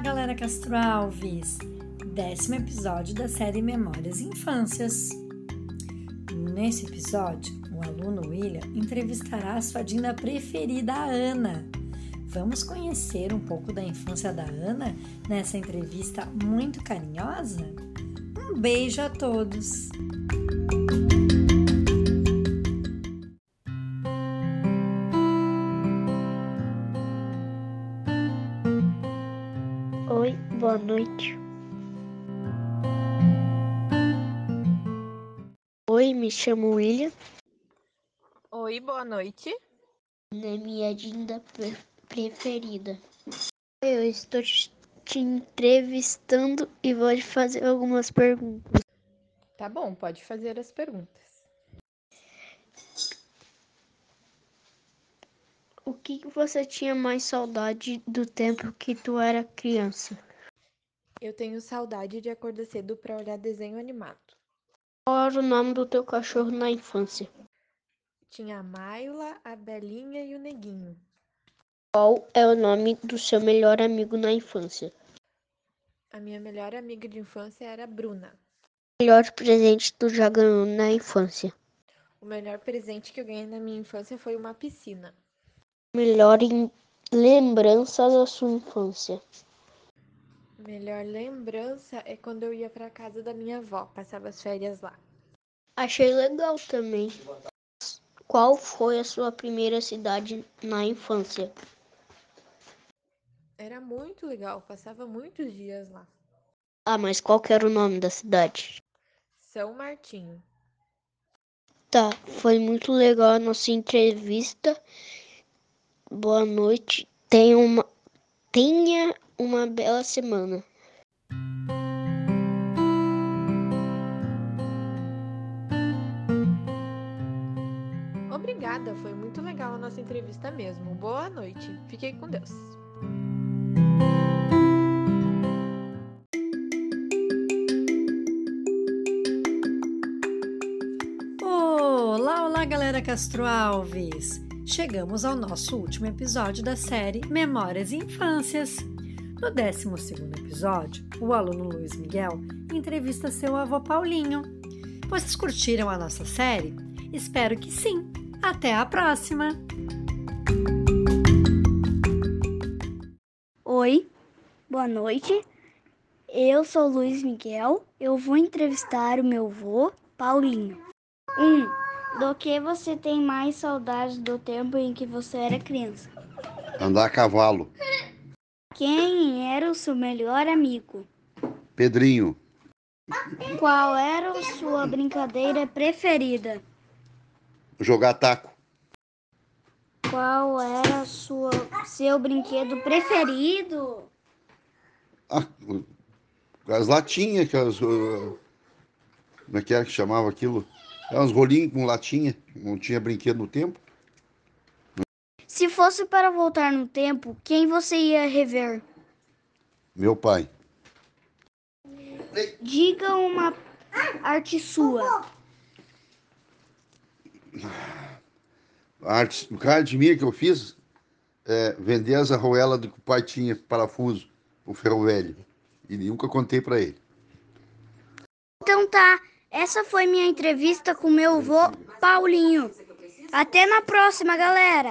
galera Castro Alves! Décimo episódio da série Memórias e Infâncias. Nesse episódio, o aluno William entrevistará a sua Dinda preferida, a Ana. Vamos conhecer um pouco da infância da Ana nessa entrevista muito carinhosa? Um beijo a todos! Boa noite. Oi, me chamo William. Oi, boa noite. É minha Dinda pre- preferida. Eu estou te te entrevistando e vou te fazer algumas perguntas. Tá bom, pode fazer as perguntas. O que que você tinha mais saudade do tempo que tu era criança? Eu tenho saudade de acordar cedo para olhar desenho animado. Qual era o nome do teu cachorro na infância? Tinha a Maila, a Belinha e o Neguinho. Qual é o nome do seu melhor amigo na infância? A minha melhor amiga de infância era a Bruna. Melhor presente tu já ganhou na infância? O melhor presente que eu ganhei na minha infância foi uma piscina. Melhor em lembrança da sua infância? Melhor lembrança é quando eu ia para casa da minha avó, passava as férias lá. Achei legal também. Qual foi a sua primeira cidade na infância? Era muito legal, passava muitos dias lá. Ah, mas qual que era o nome da cidade? São Martinho. Tá, foi muito legal a nossa entrevista. Boa noite. Tenha uma, tenha uma bela semana. Obrigada, foi muito legal a nossa entrevista mesmo. Boa noite. Fiquei com Deus. Olá, olá, galera Castro Alves! Chegamos ao nosso último episódio da série Memórias e Infâncias. No 12 episódio, o aluno Luiz Miguel entrevista seu avô Paulinho. Vocês curtiram a nossa série? Espero que sim! Até a próxima! Oi, boa noite. Eu sou Luiz Miguel. Eu vou entrevistar o meu vô, Paulinho. 1. Um, do que você tem mais saudade do tempo em que você era criança? Andar a cavalo. Quem era o seu melhor amigo? Pedrinho. Qual era a sua brincadeira preferida? Jogar taco. Qual era sua seu brinquedo preferido? Ah, as latinhas, que as. uh, Como é que era que chamava aquilo? É uns rolinhos com latinha. Não tinha brinquedo no tempo. Se fosse para voltar no tempo, quem você ia rever? Meu pai. Diga uma arte sua. A arte, o cara de minha que eu fiz é vender as arruelas do que o pai tinha, parafuso, o ferro velho. E nunca contei pra ele. Então tá, essa foi minha entrevista com meu avô Paulinho. Até na próxima, galera!